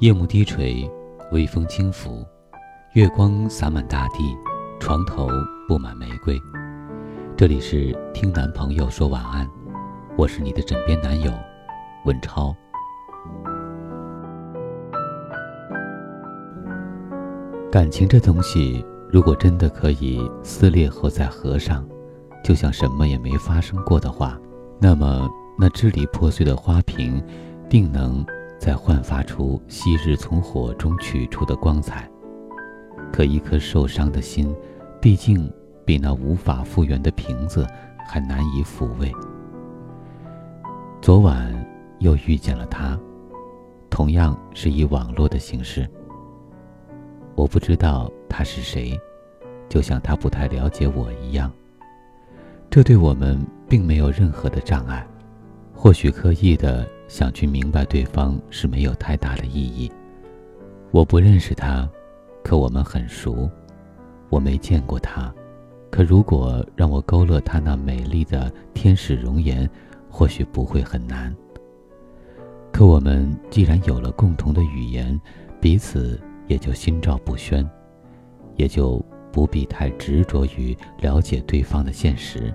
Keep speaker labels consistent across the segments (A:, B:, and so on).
A: 夜幕低垂，微风轻拂，月光洒满大地，床头布满玫瑰。这里是听男朋友说晚安，我是你的枕边男友，文超。感情这东西，如果真的可以撕裂后再合上，就像什么也没发生过的话，那么那支离破碎的花瓶，定能。再焕发出昔日从火中取出的光彩。可一颗受伤的心，毕竟比那无法复原的瓶子还难以抚慰。昨晚又遇见了他，同样是以网络的形式。我不知道他是谁，就像他不太了解我一样。这对我们并没有任何的障碍，或许刻意的。想去明白对方是没有太大的意义。我不认识他，可我们很熟。我没见过他，可如果让我勾勒他那美丽的天使容颜，或许不会很难。可我们既然有了共同的语言，彼此也就心照不宣，也就不必太执着于了解对方的现实。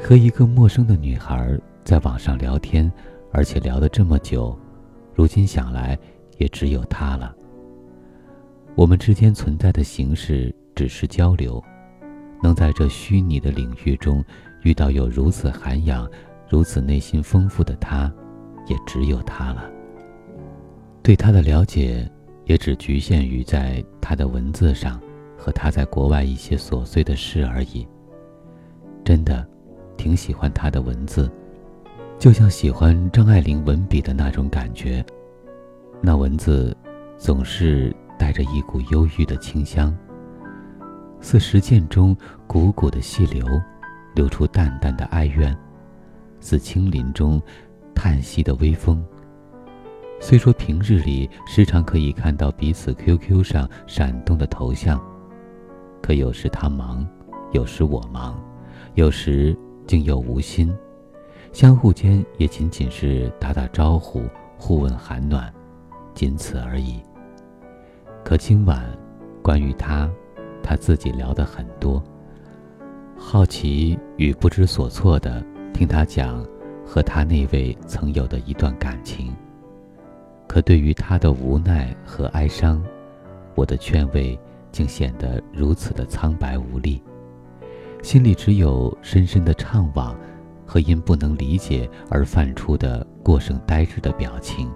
A: 和一个陌生的女孩在网上聊天，而且聊得这么久，如今想来也只有她了。我们之间存在的形式只是交流，能在这虚拟的领域中遇到有如此涵养、如此内心丰富的她，也只有她了。对她的了解也只局限于在她的文字上和她在国外一些琐碎的事而已。真的。挺喜欢他的文字，就像喜欢张爱玲文笔的那种感觉。那文字总是带着一股忧郁的清香，似石涧中汩汩的细流，流出淡淡的哀怨；似青林中叹息的微风。虽说平日里时常可以看到彼此 QQ 上闪动的头像，可有时他忙，有时我忙，有时。竟又无心，相互间也仅仅是打打招呼，互问寒暖，仅此而已。可今晚，关于他，他自己聊得很多。好奇与不知所措的听他讲和他那位曾有的一段感情。可对于他的无奈和哀伤，我的劝慰竟显得如此的苍白无力。心里只有深深的怅惘，和因不能理解而泛出的过剩呆滞的表情。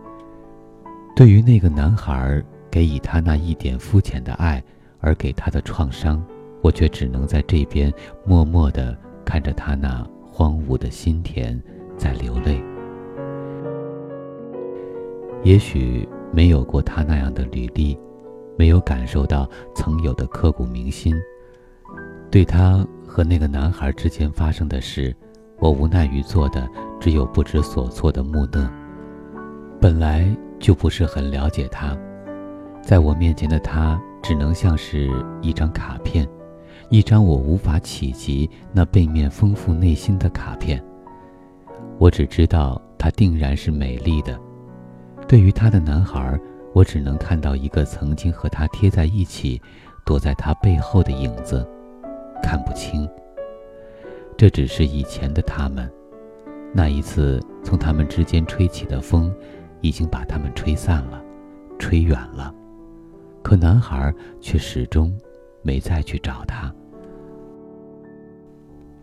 A: 对于那个男孩给予他那一点肤浅的爱而给他的创伤，我却只能在这边默默地看着他那荒芜的心田在流泪。也许没有过他那样的履历，没有感受到曾有的刻骨铭心，对他。和那个男孩之间发生的事，我无奈于做的只有不知所措的木讷。本来就不是很了解他，在我面前的他只能像是一张卡片，一张我无法企及那背面丰富内心的卡片。我只知道他定然是美丽的。对于他的男孩，我只能看到一个曾经和他贴在一起，躲在他背后的影子。看不清。这只是以前的他们，那一次从他们之间吹起的风，已经把他们吹散了，吹远了。可男孩却始终没再去找他。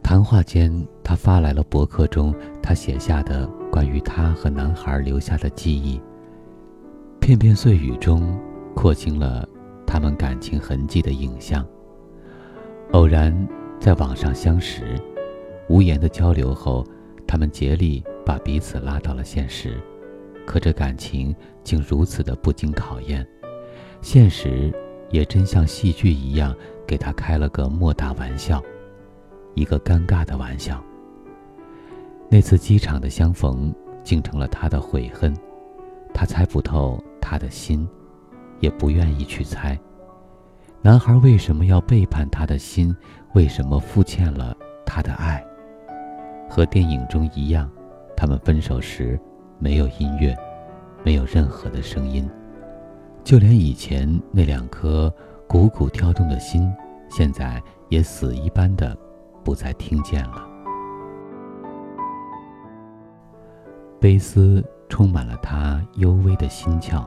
A: 谈话间，他发来了博客中他写下的关于他和男孩留下的记忆。片片碎语中，廓清了他们感情痕迹的影像。偶然在网上相识，无言的交流后，他们竭力把彼此拉到了现实。可这感情竟如此的不经考验，现实也真像戏剧一样给他开了个莫大玩笑，一个尴尬的玩笑。那次机场的相逢，竟成了他的悔恨。他猜不透他的心，也不愿意去猜。男孩为什么要背叛他的心？为什么负欠了他的爱？和电影中一样，他们分手时没有音乐，没有任何的声音，就连以前那两颗鼓鼓跳动的心，现在也死一般的不再听见了。悲思充满了他幽微的心窍，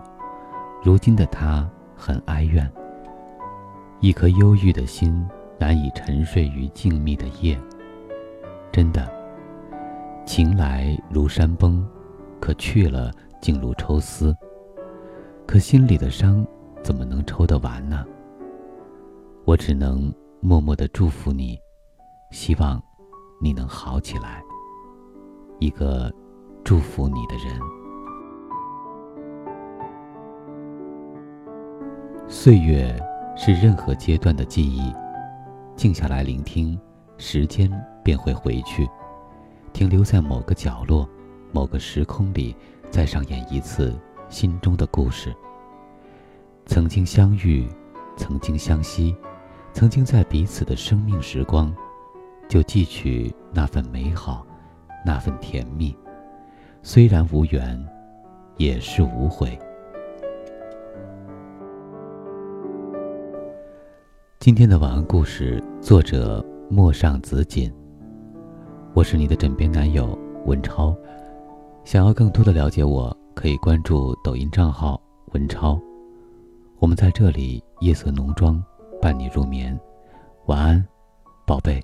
A: 如今的他很哀怨。一颗忧郁的心难以沉睡于静谧的夜。真的，情来如山崩，可去了竟如抽丝。可心里的伤怎么能抽得完呢？我只能默默的祝福你，希望你能好起来。一个。祝福你的人，岁月是任何阶段的记忆。静下来聆听，时间便会回去，停留在某个角落、某个时空里，再上演一次心中的故事。曾经相遇，曾经相惜，曾经在彼此的生命时光，就记取那份美好，那份甜蜜。虽然无缘，也是无悔。今天的晚安故事，作者陌上紫锦。我是你的枕边男友文超。想要更多的了解我，可以关注抖音账号文超。我们在这里夜色浓妆，伴你入眠。晚安，宝贝。